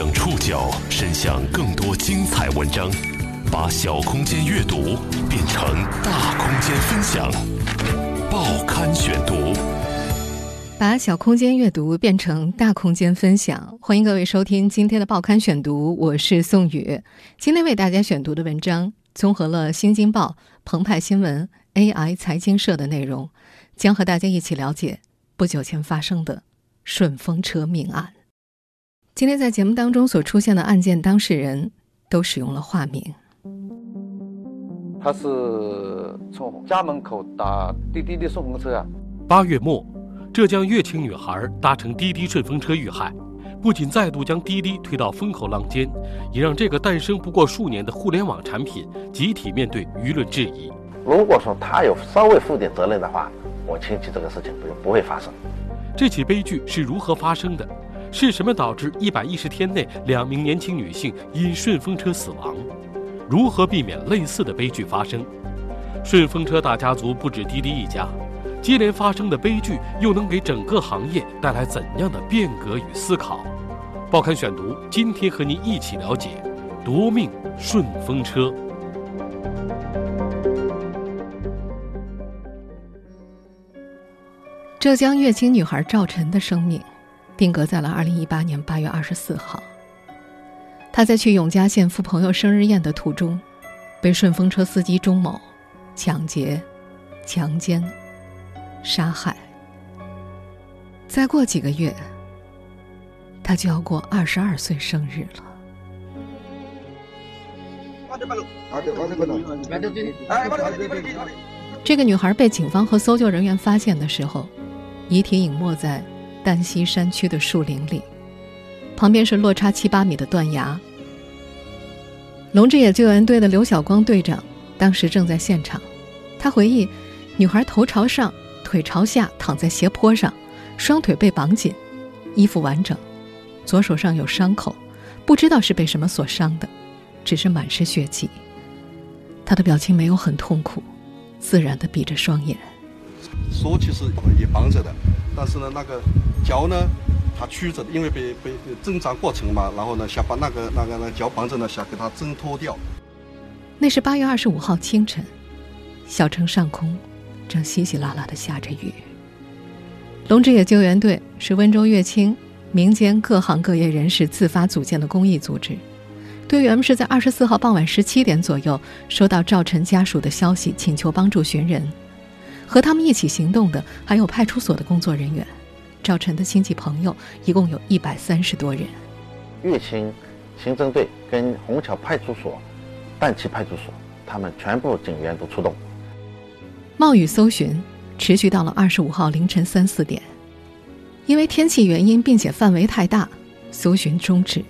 将触角伸向更多精彩文章，把小空间阅读变成大空间分享。报刊选读，把小空间阅读变成大空间分享。欢迎各位收听今天的报刊选读，我是宋宇。今天为大家选读的文章综合了《新京报》、澎湃新闻、AI 财经社的内容，将和大家一起了解不久前发生的顺风车命案。今天在节目当中所出现的案件当事人都使用了化名。他是从家门口打滴滴的顺风车啊。八月末，浙江乐清女孩搭乘滴滴顺风车遇害，不仅再度将滴滴推到风口浪尖，也让这个诞生不过数年的互联网产品集体面对舆论质疑。如果说他有稍微负点责任的话，我轻启这个事情不不会发生。这起悲剧是如何发生的？是什么导致一百一十天内两名年轻女性因顺风车死亡？如何避免类似的悲剧发生？顺风车大家族不止滴滴一家，接连发生的悲剧又能给整个行业带来怎样的变革与思考？报刊选读今天和您一起了解夺命顺风车。浙江乐清女孩赵晨的生命。定格在了二零一八年八月二十四号。他在去永嘉县赴朋友生日宴的途中，被顺风车司机钟某抢劫、强奸、杀害。再过几个月，他就要过二十二岁生日了。这个女孩被警方和搜救人员发现的时候，遗体隐没在。丹溪山区的树林里，旁边是落差七八米的断崖。龙之野救援队的刘晓光队长当时正在现场，他回忆，女孩头朝上，腿朝下躺在斜坡上，双腿被绑紧，衣服完整，左手上有伤口，不知道是被什么所伤的，只是满是血迹。他的表情没有很痛苦，自然地闭着双眼。说其实也绑着的。但是呢，那个脚呢，它曲着，因为被被挣扎过程嘛，然后呢，想把那个那个那脚绑着呢，想给它挣脱掉。那是八月二十五号清晨，小城上空正稀稀拉拉的下着雨。龙之野救援队是温州乐清民间各行各业人士自发组建的公益组织，队员们是在二十四号傍晚十七点左右收到赵晨家属的消息，请求帮助寻人。和他们一起行动的还有派出所的工作人员，赵晨的亲戚朋友，一共有一百三十多人。乐清刑侦队跟虹桥派出所、半旗派出所，他们全部警员都出动。冒雨搜寻持续到了二十五号凌晨三四点，因为天气原因并且范围太大，搜寻终止。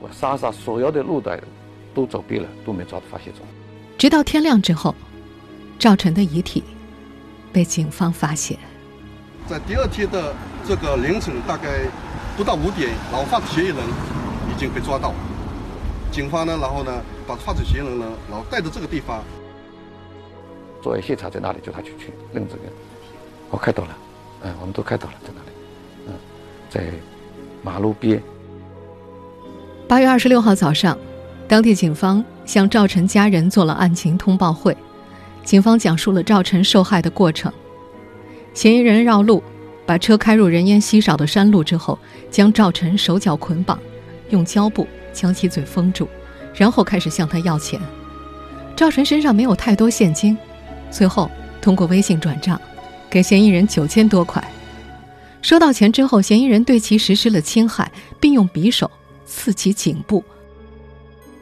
我沙沙所有的路段都走遍了，都没找到发现中。直到天亮之后，赵晨的遗体。被警方发现，在第二天的这个凌晨，大概不到五点，然后犯罪嫌疑人已经被抓到。警方呢，然后呢，把犯罪嫌疑人呢，然后带到这个地方。作为现场在哪里？叫他去去认这个。我看到了，嗯，我们都看到了，在哪里？嗯，在马路边。八月二十六号早上，当地警方向赵晨家人做了案情通报会。警方讲述了赵晨受害的过程。嫌疑人绕路，把车开入人烟稀少的山路之后，将赵晨手脚捆绑，用胶布将其嘴封住，然后开始向他要钱。赵晨身上没有太多现金，最后通过微信转账，给嫌疑人九千多块。收到钱之后，嫌疑人对其实施了侵害，并用匕首刺其颈部，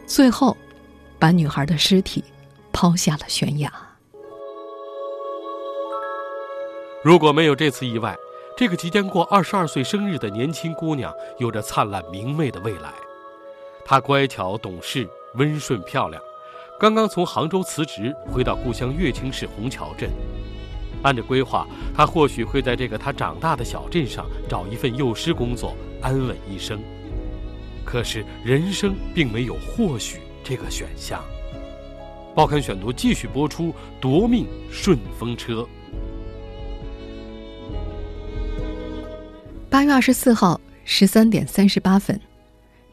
最后把女孩的尸体抛下了悬崖。如果没有这次意外，这个即将过二十二岁生日的年轻姑娘有着灿烂明媚的未来。她乖巧懂事、温顺漂亮，刚刚从杭州辞职，回到故乡乐清市虹桥镇。按照规划，她或许会在这个她长大的小镇上找一份幼师工作，安稳一生。可是人生并没有或许这个选项。报刊选读继续播出：夺命顺风车。八月二十四号十三点三十八分，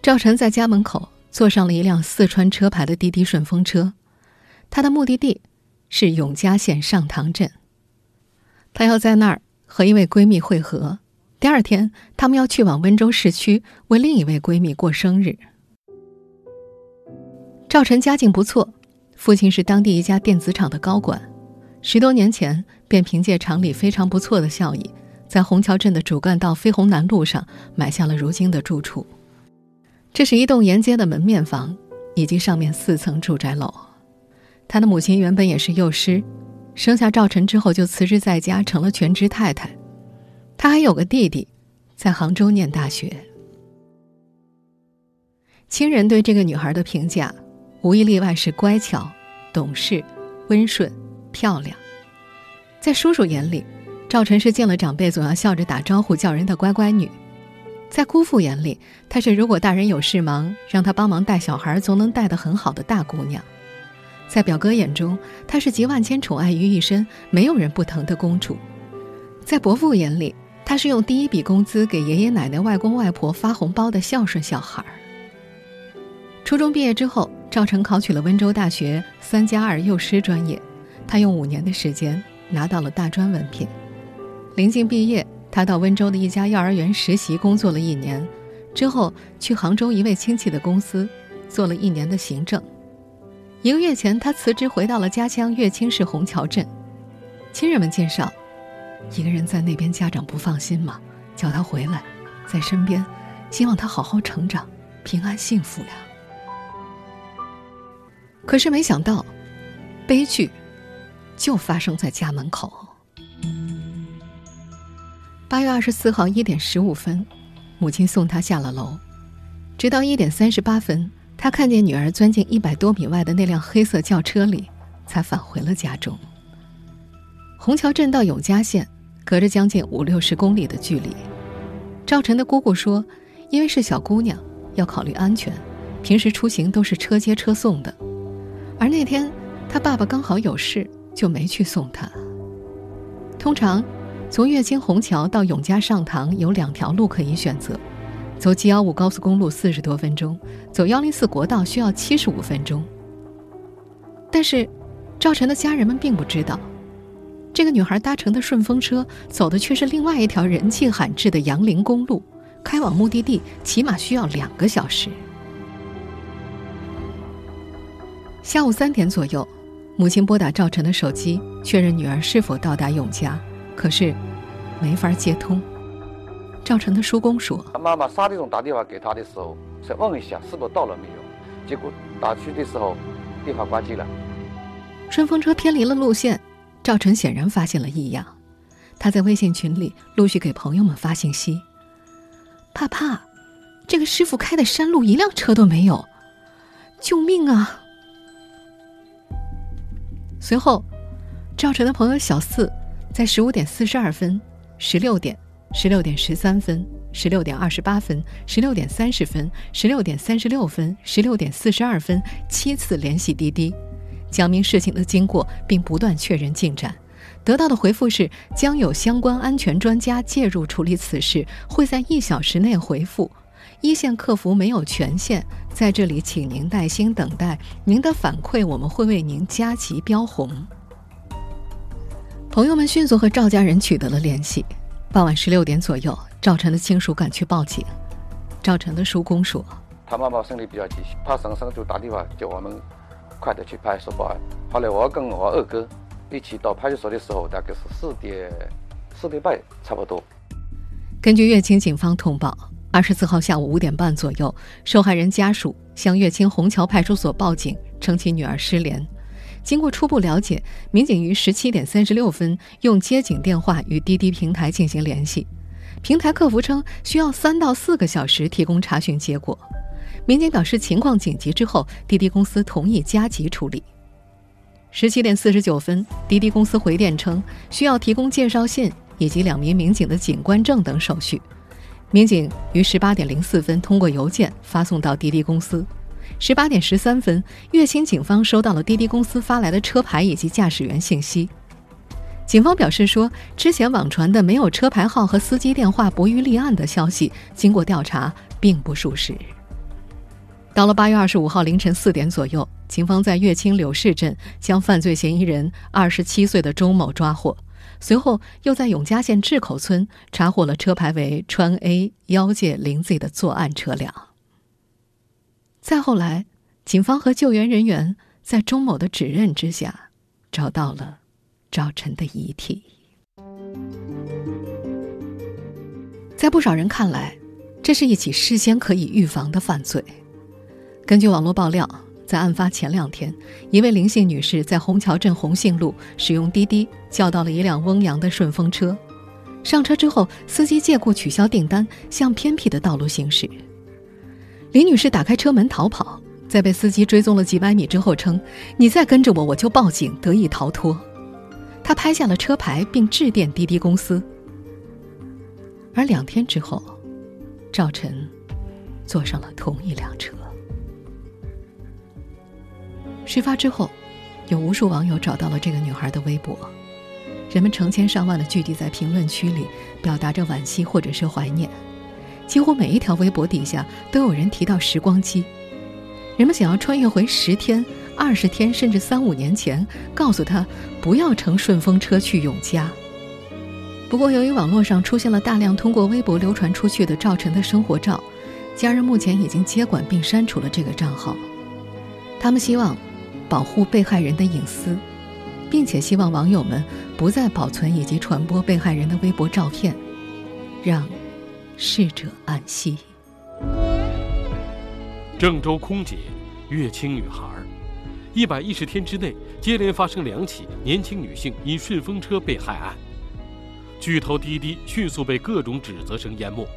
赵晨在家门口坐上了一辆四川车牌的滴滴顺风车，他的目的地是永嘉县上塘镇。他要在那儿和一位闺蜜会合。第二天，他们要去往温州市区为另一位闺蜜过生日。赵晨家境不错，父亲是当地一家电子厂的高管，十多年前便凭借厂里非常不错的效益，在虹桥镇的主干道飞虹南路上买下了如今的住处。这是一栋沿街的门面房，以及上面四层住宅楼。他的母亲原本也是幼师，生下赵晨之后就辞职在家，成了全职太太。他还有个弟弟，在杭州念大学。亲人对这个女孩的评价，无一例外是乖巧、懂事、温顺、漂亮。在叔叔眼里，赵晨是见了长辈总要笑着打招呼叫人的乖乖女；在姑父眼里，她是如果大人有事忙，让她帮忙带小孩，总能带得很好的大姑娘；在表哥眼中，她是集万千宠爱于一身，没有人不疼的公主；在伯父眼里，他是用第一笔工资给爷爷奶奶、外公外婆发红包的孝顺小孩。初中毕业之后，赵成考取了温州大学三加二幼师专业，他用五年的时间拿到了大专文凭。临近毕业，他到温州的一家幼儿园实习工作了一年，之后去杭州一位亲戚的公司做了一年的行政。一个月前，他辞职回到了家乡乐清市虹桥镇，亲人们介绍。一个人在那边，家长不放心嘛，叫他回来，在身边，希望他好好成长，平安幸福呀。可是没想到，悲剧就发生在家门口。八月二十四号一点十五分，母亲送他下了楼，直到一点三十八分，他看见女儿钻进一百多米外的那辆黑色轿车里，才返回了家中。虹桥镇到永嘉县。隔着将近五六十公里的距离，赵晨的姑姑说：“因为是小姑娘，要考虑安全，平时出行都是车接车送的。而那天他爸爸刚好有事，就没去送她。通常，从乐清虹桥到永嘉上塘有两条路可以选择：走 G 幺五高速公路四十多分钟，走幺零四国道需要七十五分钟。但是，赵晨的家人们并不知道。”这个女孩搭乘的顺风车，走的却是另外一条人迹罕至的杨凌公路，开往目的地起码需要两个小时。下午三点左右，母亲拨打赵晨的手机，确认女儿是否到达永嘉，可是没法接通。赵成的叔公说：“他妈妈沙地总打电话给他的时候，想问一下是否到了没有，结果打去的时候，电话关机了。顺风车偏离了路线。”赵成显然发现了异样，他在微信群里陆续给朋友们发信息：“怕怕，这个师傅开的山路一辆车都没有，救命啊！”随后，赵晨的朋友小四在十五点四十二分、十六点、十六点十三分、十六点二十八分、十六点三十分、十六点三十六分、十六点四十二分七次联系滴滴。讲明事情的经过，并不断确认进展，得到的回复是将有相关安全专家介入处理此事，会在一小时内回复。一线客服没有权限，在这里请您耐心等待您的反馈，我们会为您加急标红。朋友们迅速和赵家人取得了联系。傍晚十六点左右，赵晨的亲属赶去报警。赵晨的叔公说：“他妈妈身体比较急，怕婶婶就打电话叫我们。”快点去派出所报案。后来我跟我二哥一起到派出所的时候，大概是四点四点半差不多。根据乐清警方通报，二十四号下午五点半左右，受害人家属向乐清虹桥派出所报警，称其女儿失联。经过初步了解，民警于十七点三十六分用接警电话与滴滴平台进行联系，平台客服称需要三到四个小时提供查询结果。民警表示情况紧急之后，滴滴公司同意加急处理。十七点四十九分，滴滴公司回电称需要提供介绍信以及两名民警的警官证等手续。民警于十八点零四分通过邮件发送到滴滴公司。十八点十三分，乐清警方收到了滴滴公司发来的车牌以及驾驶员信息。警方表示说，之前网传的没有车牌号和司机电话不予立案的消息，经过调查并不属实。到了八月二十五号凌晨四点左右，警方在乐清柳市镇将犯罪嫌疑人二十七岁的周某抓获。随后又在永嘉县志口村查获了车牌为川 A 幺界零 Z 的作案车辆。再后来，警方和救援人员在钟某的指认之下，找到了赵晨的遗体。在不少人看来，这是一起事先可以预防的犯罪。根据网络爆料，在案发前两天，一位林姓女士在虹桥镇红杏路使用滴滴叫到了一辆翁阳的顺风车。上车之后，司机借故取消订单，向偏僻的道路行驶。林女士打开车门逃跑，在被司机追踪了几百米之后，称：“你再跟着我，我就报警，得以逃脱。”她拍下了车牌，并致电滴滴公司。而两天之后，赵晨坐上了同一辆车。事发之后，有无数网友找到了这个女孩的微博，人们成千上万的聚集在评论区里，表达着惋惜或者是怀念。几乎每一条微博底下都有人提到时光机，人们想要穿越回十天、二十天，甚至三五年前，告诉他不要乘顺风车去永嘉。不过，由于网络上出现了大量通过微博流传出去的赵晨的生活照，家人目前已经接管并删除了这个账号。他们希望。保护被害人的隐私，并且希望网友们不再保存以及传播被害人的微博照片，让逝者安息。郑州空姐，乐清女孩，一百一十天之内接连发生两起年轻女性因顺风车被害案，巨头滴滴迅速被各种指责声淹没。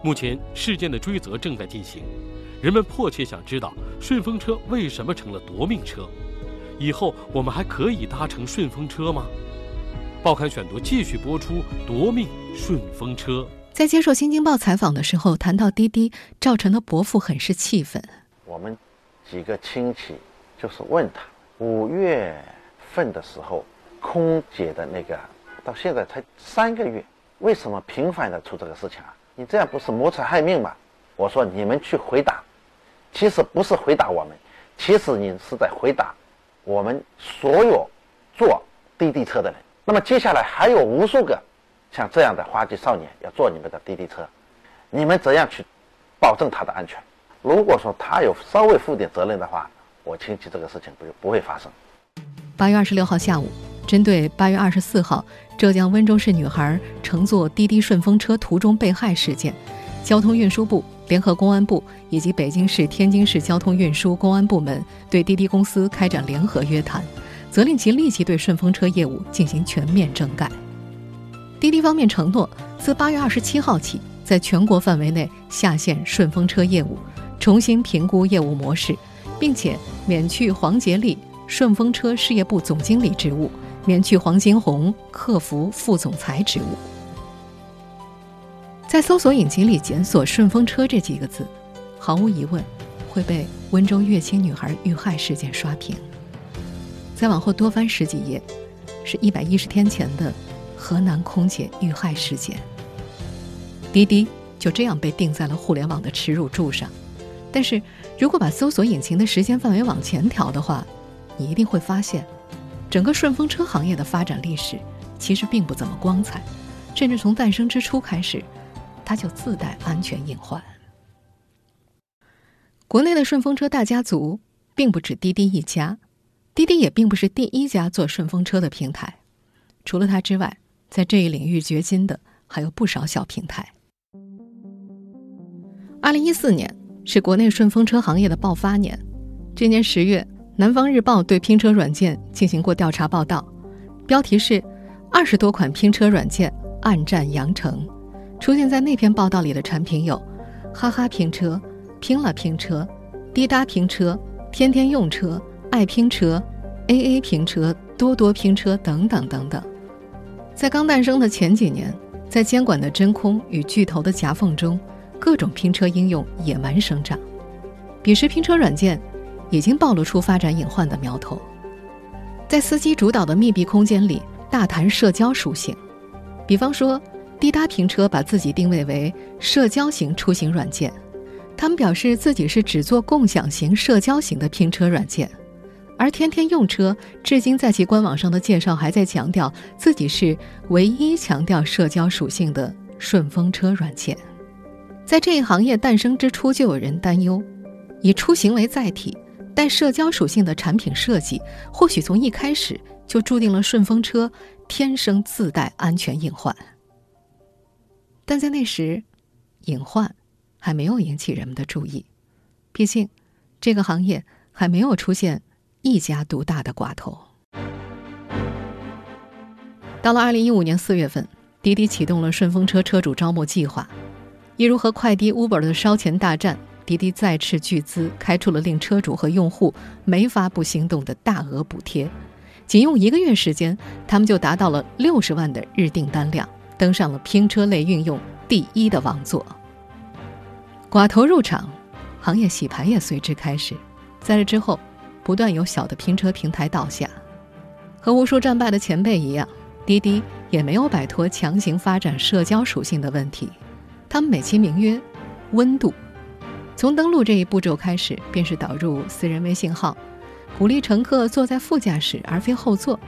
目前事件的追责正在进行。人们迫切想知道顺风车为什么成了夺命车？以后我们还可以搭乘顺风车吗？报刊选读继续播出夺命顺风车。在接受《新京报》采访的时候，谈到滴滴，赵晨的伯父很是气愤。我们几个亲戚就是问他，五月份的时候，空姐的那个到现在才三个月，为什么频繁的出这个事情啊？你这样不是谋财害命吗？我说你们去回答。其实不是回答我们，其实你是在回答我们所有坐滴滴车的人。那么接下来还有无数个像这样的花季少年要坐你们的滴滴车，你们怎样去保证他的安全？如果说他有稍微负点责任的话，我亲戚这个事情不就不会发生。八月二十六号下午，针对八月二十四号浙江温州市女孩乘坐滴滴顺风车途中被害事件，交通运输部。联合公安部以及北京市、天津市交通运输公安部门对滴滴公司开展联合约谈，责令其立即对顺风车业务进行全面整改。滴滴方面承诺，自八月二十七号起，在全国范围内下线顺风车业务，重新评估业务模式，并且免去黄杰利顺风车事业部总经理职务，免去黄金红客服副总裁职务。在搜索引擎里检索“顺风车”这几个字，毫无疑问会被温州乐清女孩遇害事件刷屏。再往后多翻十几页，是一百一十天前的河南空姐遇害事件。滴滴就这样被钉在了互联网的耻辱柱上。但是如果把搜索引擎的时间范围往前调的话，你一定会发现，整个顺风车行业的发展历史其实并不怎么光彩，甚至从诞生之初开始。它就自带安全隐患。国内的顺风车大家族并不止滴滴一家，滴滴也并不是第一家做顺风车的平台。除了它之外，在这一领域掘金的还有不少小平台。二零一四年是国内顺风车行业的爆发年。这年十月，《南方日报》对拼车软件进行过调查报道，标题是“二十多款拼车软件暗战羊城”。出现在那篇报道里的产品有：哈哈拼车、拼了拼车、滴答拼车、天天用车、爱拼车、AA 拼车、多多拼车等等等等。在刚诞生的前几年，在监管的真空与巨头的夹缝中，各种拼车应用野蛮生长。彼时拼车软件已经暴露出发展隐患的苗头，在司机主导的密闭空间里大谈社交属性，比方说。滴答拼车把自己定位为社交型出行软件，他们表示自己是只做共享型、社交型的拼车软件，而天天用车至今在其官网上的介绍还在强调自己是唯一强调社交属性的顺风车软件。在这一行业诞生之初，就有人担忧，以出行为载体。带社交属性的产品设计，或许从一开始就注定了顺风车天生自带安全隐患。但在那时，隐患还没有引起人们的注意，毕竟这个行业还没有出现一家独大的寡头。到了二零一五年四月份，滴滴启动了顺风车车主招募计划，一如和快滴、Uber 的烧钱大战。滴滴再斥巨资开出了令车主和用户没法不心动的大额补贴，仅用一个月时间，他们就达到了六十万的日订单量，登上了拼车类运用第一的王座。寡头入场，行业洗牌也随之开始。在这之后，不断有小的拼车平台倒下，和无数战败的前辈一样，滴滴也没有摆脱强行发展社交属性的问题。他们美其名曰“温度”。从登录这一步骤开始，便是导入私人微信号，鼓励乘客坐在副驾驶而非后座，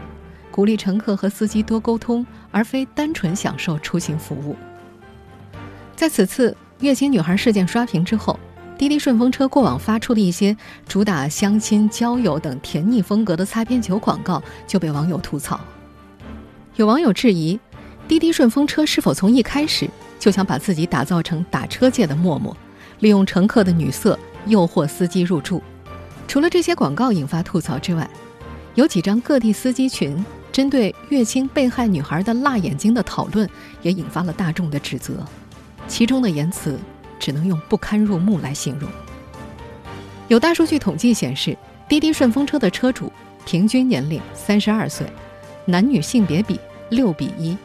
鼓励乘客和司机多沟通，而非单纯享受出行服务。在此次月经女孩事件刷屏之后，滴滴顺风车过往发出的一些主打相亲、交友等甜腻风格的擦边球广告就被网友吐槽。有网友质疑，滴滴顺风车是否从一开始就想把自己打造成打车界的陌陌？利用乘客的女色诱惑司机入住，除了这些广告引发吐槽之外，有几张各地司机群针对月清被害女孩的辣眼睛的讨论也引发了大众的指责，其中的言辞只能用不堪入目来形容。有大数据统计显示，滴滴顺风车的车主平均年龄三十二岁，男女性别比六比一，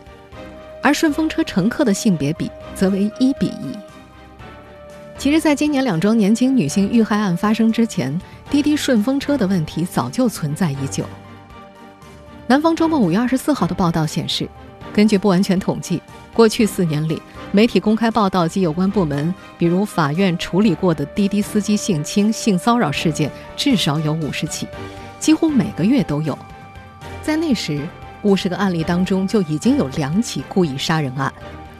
而顺风车乘客的性别比则为一比一。其实，在今年两桩年轻女性遇害案发生之前，滴滴顺风车的问题早就存在已久。南方周末五月二十四号的报道显示，根据不完全统计，过去四年里，媒体公开报道及有关部门，比如法院处理过的滴滴司机性侵、性骚扰事件至少有五十起，几乎每个月都有。在那时，五十个案例当中就已经有两起故意杀人案。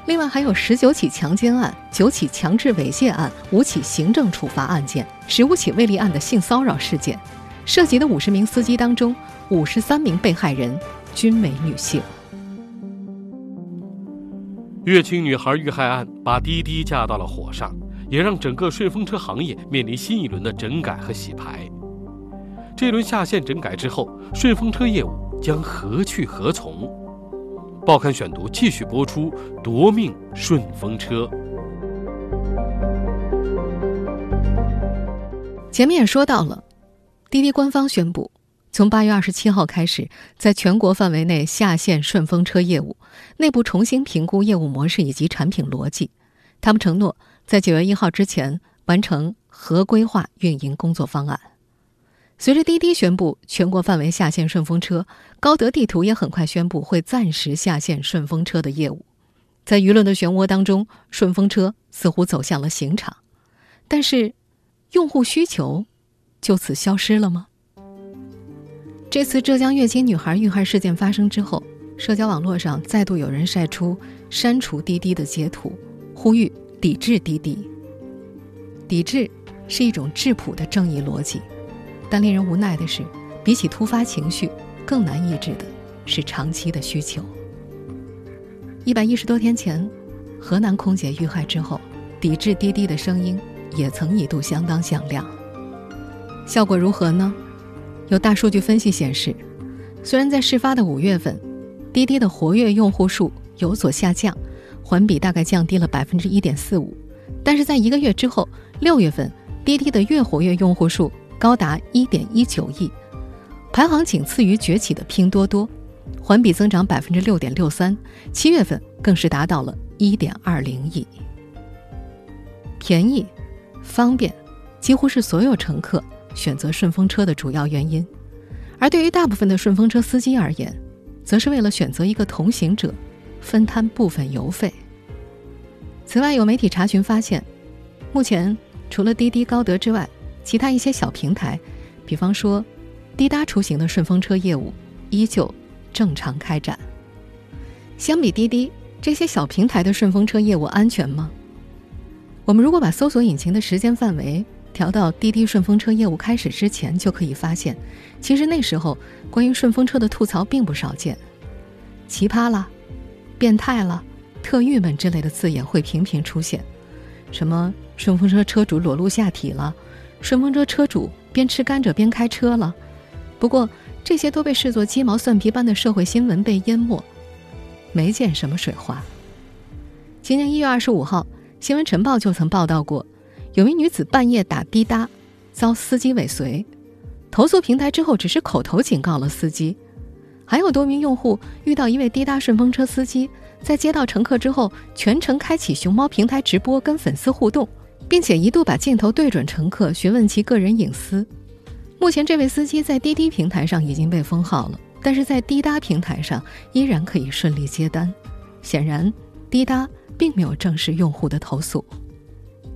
另外还有十九起强奸案、九起强制猥亵案、五起行政处罚案件、十五起未立案的性骚扰事件，涉及的五十名司机当中，五十三名被害人均为女性。乐清女孩遇害案把滴滴架到了火上，也让整个顺风车行业面临新一轮的整改和洗牌。这轮下线整改之后，顺风车业务将何去何从？报刊选读继续播出，夺命顺风车。前面也说到了，滴滴官方宣布，从八月二十七号开始，在全国范围内下线顺风车业务，内部重新评估业务模式以及产品逻辑。他们承诺在九月一号之前完成合规化运营工作方案。随着滴滴宣布全国范围下线顺风车，高德地图也很快宣布会暂时下线顺风车的业务。在舆论的漩涡当中，顺风车似乎走向了刑场，但是，用户需求就此消失了吗？这次浙江乐清女孩遇害事件发生之后，社交网络上再度有人晒出删除滴滴的截图，呼吁抵制滴滴。抵制是一种质朴的正义逻辑。但令人无奈的是，比起突发情绪，更难抑制的是长期的需求。一百一十多天前，河南空姐遇害之后，抵制滴滴的声音也曾一度相当响亮。效果如何呢？有大数据分析显示，虽然在事发的五月份，滴滴的活跃用户数有所下降，环比大概降低了百分之一点四五，但是在一个月之后，六月份滴滴的月活跃用户数。高达一点一九亿，排行仅次于崛起的拼多多，环比增长百分之六点六三。七月份更是达到了一点二零亿。便宜、方便，几乎是所有乘客选择顺风车的主要原因。而对于大部分的顺风车司机而言，则是为了选择一个同行者，分摊部分油费。此外，有媒体查询发现，目前。除了滴滴、高德之外，其他一些小平台，比方说滴答出行的顺风车业务，依旧正常开展。相比滴滴，这些小平台的顺风车业务安全吗？我们如果把搜索引擎的时间范围调到滴滴顺风车业务开始之前，就可以发现，其实那时候关于顺风车的吐槽并不少见，奇葩了、变态了、特郁闷之类的字眼会频频出现，什么顺风车车主裸露下体了，顺风车车主边吃甘蔗边开车了。不过这些都被视作鸡毛蒜皮般的社会新闻被淹没，没见什么水花。今年一月二十五号。新闻晨报就曾报道过，有名女子半夜打滴答，遭司机尾随，投诉平台之后只是口头警告了司机。还有多名用户遇到一位滴答顺风车司机，在接到乘客之后，全程开启熊猫平台直播跟粉丝互动，并且一度把镜头对准乘客询问其个人隐私。目前，这位司机在滴滴平台上已经被封号了，但是在滴答平台上依然可以顺利接单。显然，滴答。并没有正视用户的投诉，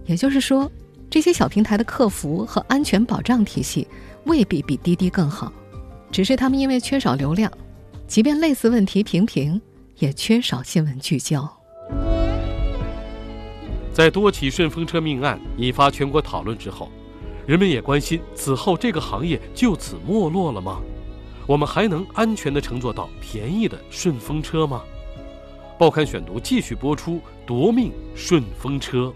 也就是说，这些小平台的客服和安全保障体系未必比滴滴更好，只是他们因为缺少流量，即便类似问题频频，也缺少新闻聚焦。在多起顺风车命案引发全国讨论之后，人们也关心：此后这个行业就此没落了吗？我们还能安全地乘坐到便宜的顺风车吗？报刊选读继续播出：夺命顺风车。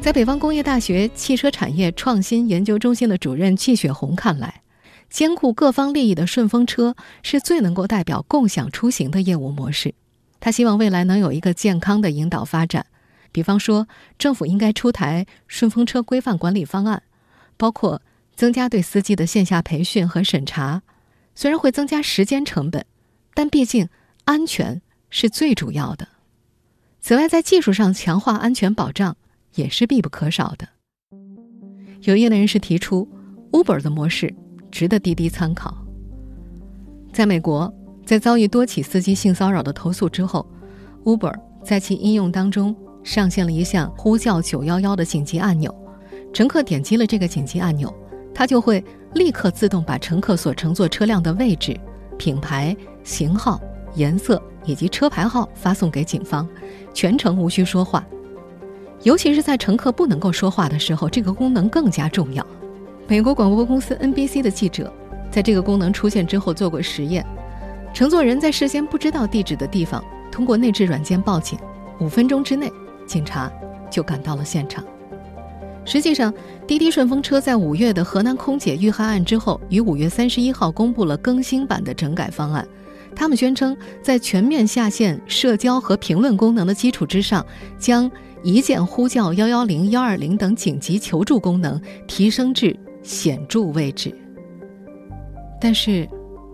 在北方工业大学汽车产业创新研究中心的主任季雪红看来，兼顾各方利益的顺风车是最能够代表共享出行的业务模式。他希望未来能有一个健康的引导发展，比方说，政府应该出台顺风车规范管理方案，包括。增加对司机的线下培训和审查，虽然会增加时间成本，但毕竟安全是最主要的。此外，在技术上强化安全保障也是必不可少的。有业内人士提出，Uber 的模式值得滴滴参考。在美国，在遭遇多起司机性骚扰的投诉之后，Uber 在其应用当中上线了一项呼叫911的紧急按钮，乘客点击了这个紧急按钮。它就会立刻自动把乘客所乘坐车辆的位置、品牌、型号、颜色以及车牌号发送给警方，全程无需说话。尤其是在乘客不能够说话的时候，这个功能更加重要。美国广播公司 NBC 的记者在这个功能出现之后做过实验：乘坐人在事先不知道地址的地方，通过内置软件报警，五分钟之内，警察就赶到了现场。实际上，滴滴顺风车在五月的河南空姐遇害案之后，于五月三十一号公布了更新版的整改方案。他们宣称，在全面下线社交和评论功能的基础之上，将一键呼叫幺幺零、幺二零等紧急求助功能提升至显著位置。但是，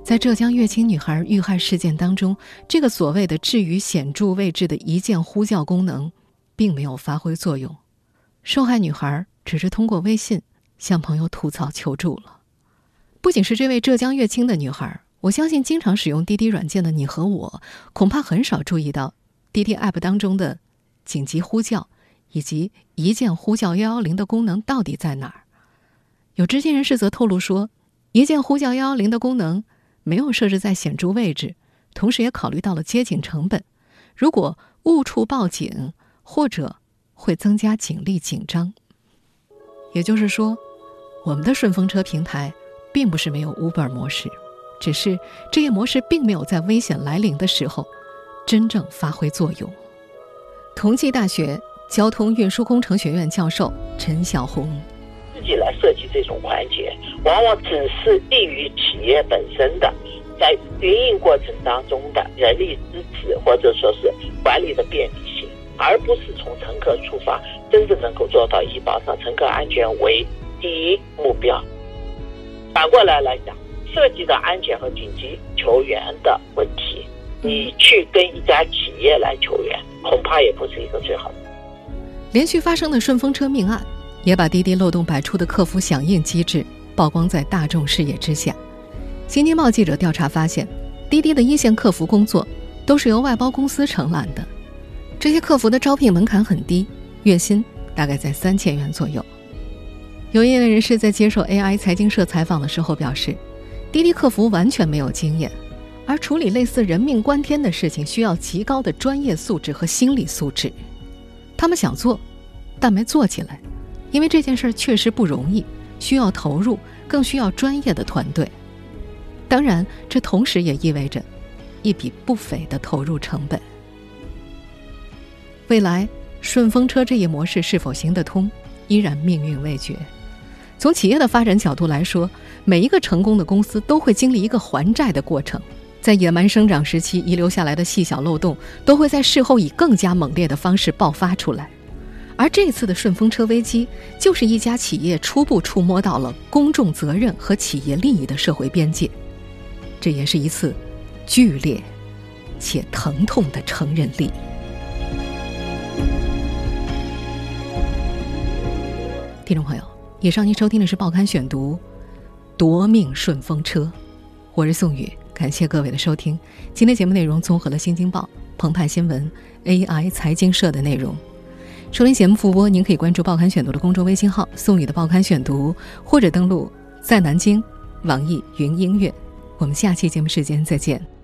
在浙江乐清女孩遇害事件当中，这个所谓的置于显著位置的一键呼叫功能，并没有发挥作用。受害女孩只是通过微信向朋友吐槽求助了。不仅是这位浙江乐清的女孩，我相信经常使用滴滴软件的你和我，恐怕很少注意到滴滴 App 当中的紧急呼叫以及一键呼叫幺幺零的功能到底在哪儿。有知情人士则透露说，一键呼叫幺幺零的功能没有设置在显著位置，同时也考虑到了接警成本。如果误触报警或者会增加警力紧张。也就是说，我们的顺风车平台并不是没有 Uber 模式，只是这一模式并没有在危险来临的时候真正发挥作用。同济大学交通运输工程学院教授陈小红：自己来设计这种环节，往往只是利于企业本身的在运营过程当中的人力支持，或者说是管理的便利性。而不是从乘客出发，真正能够做到以保障乘客安全为第一目标。反过来来讲，涉及到安全和紧急求援的问题，你去跟一家企业来求援，恐怕也不是一个最好的。连续发生的顺风车命案，也把滴滴漏洞百出的客服响应机制曝光在大众视野之下。新京报记者调查发现，滴滴的一线客服工作。都是由外包公司承揽的。这些客服的招聘门槛很低，月薪大概在三千元左右。有业内人士在接受 AI 财经社采访的时候表示，滴滴客服完全没有经验，而处理类似人命关天的事情需要极高的专业素质和心理素质。他们想做，但没做起来，因为这件事确实不容易，需要投入，更需要专业的团队。当然，这同时也意味着一笔不菲的投入成本。未来顺风车这一模式是否行得通，依然命运未决。从企业的发展角度来说，每一个成功的公司都会经历一个还债的过程，在野蛮生长时期遗留下来的细小漏洞，都会在事后以更加猛烈的方式爆发出来。而这次的顺风车危机，就是一家企业初步触摸到了公众责任和企业利益的社会边界，这也是一次剧烈且疼痛的成人礼。听众朋友。以上您收听的是《报刊选读》，夺命顺风车，我是宋宇，感谢各位的收听。今天节目内容综合了《新京报》、澎湃新闻、AI 财经社的内容。收听节目复播，您可以关注《报刊选读》的公众微信号“宋宇的报刊选读”，或者登录在南京网易云音乐。我们下期节目时间再见。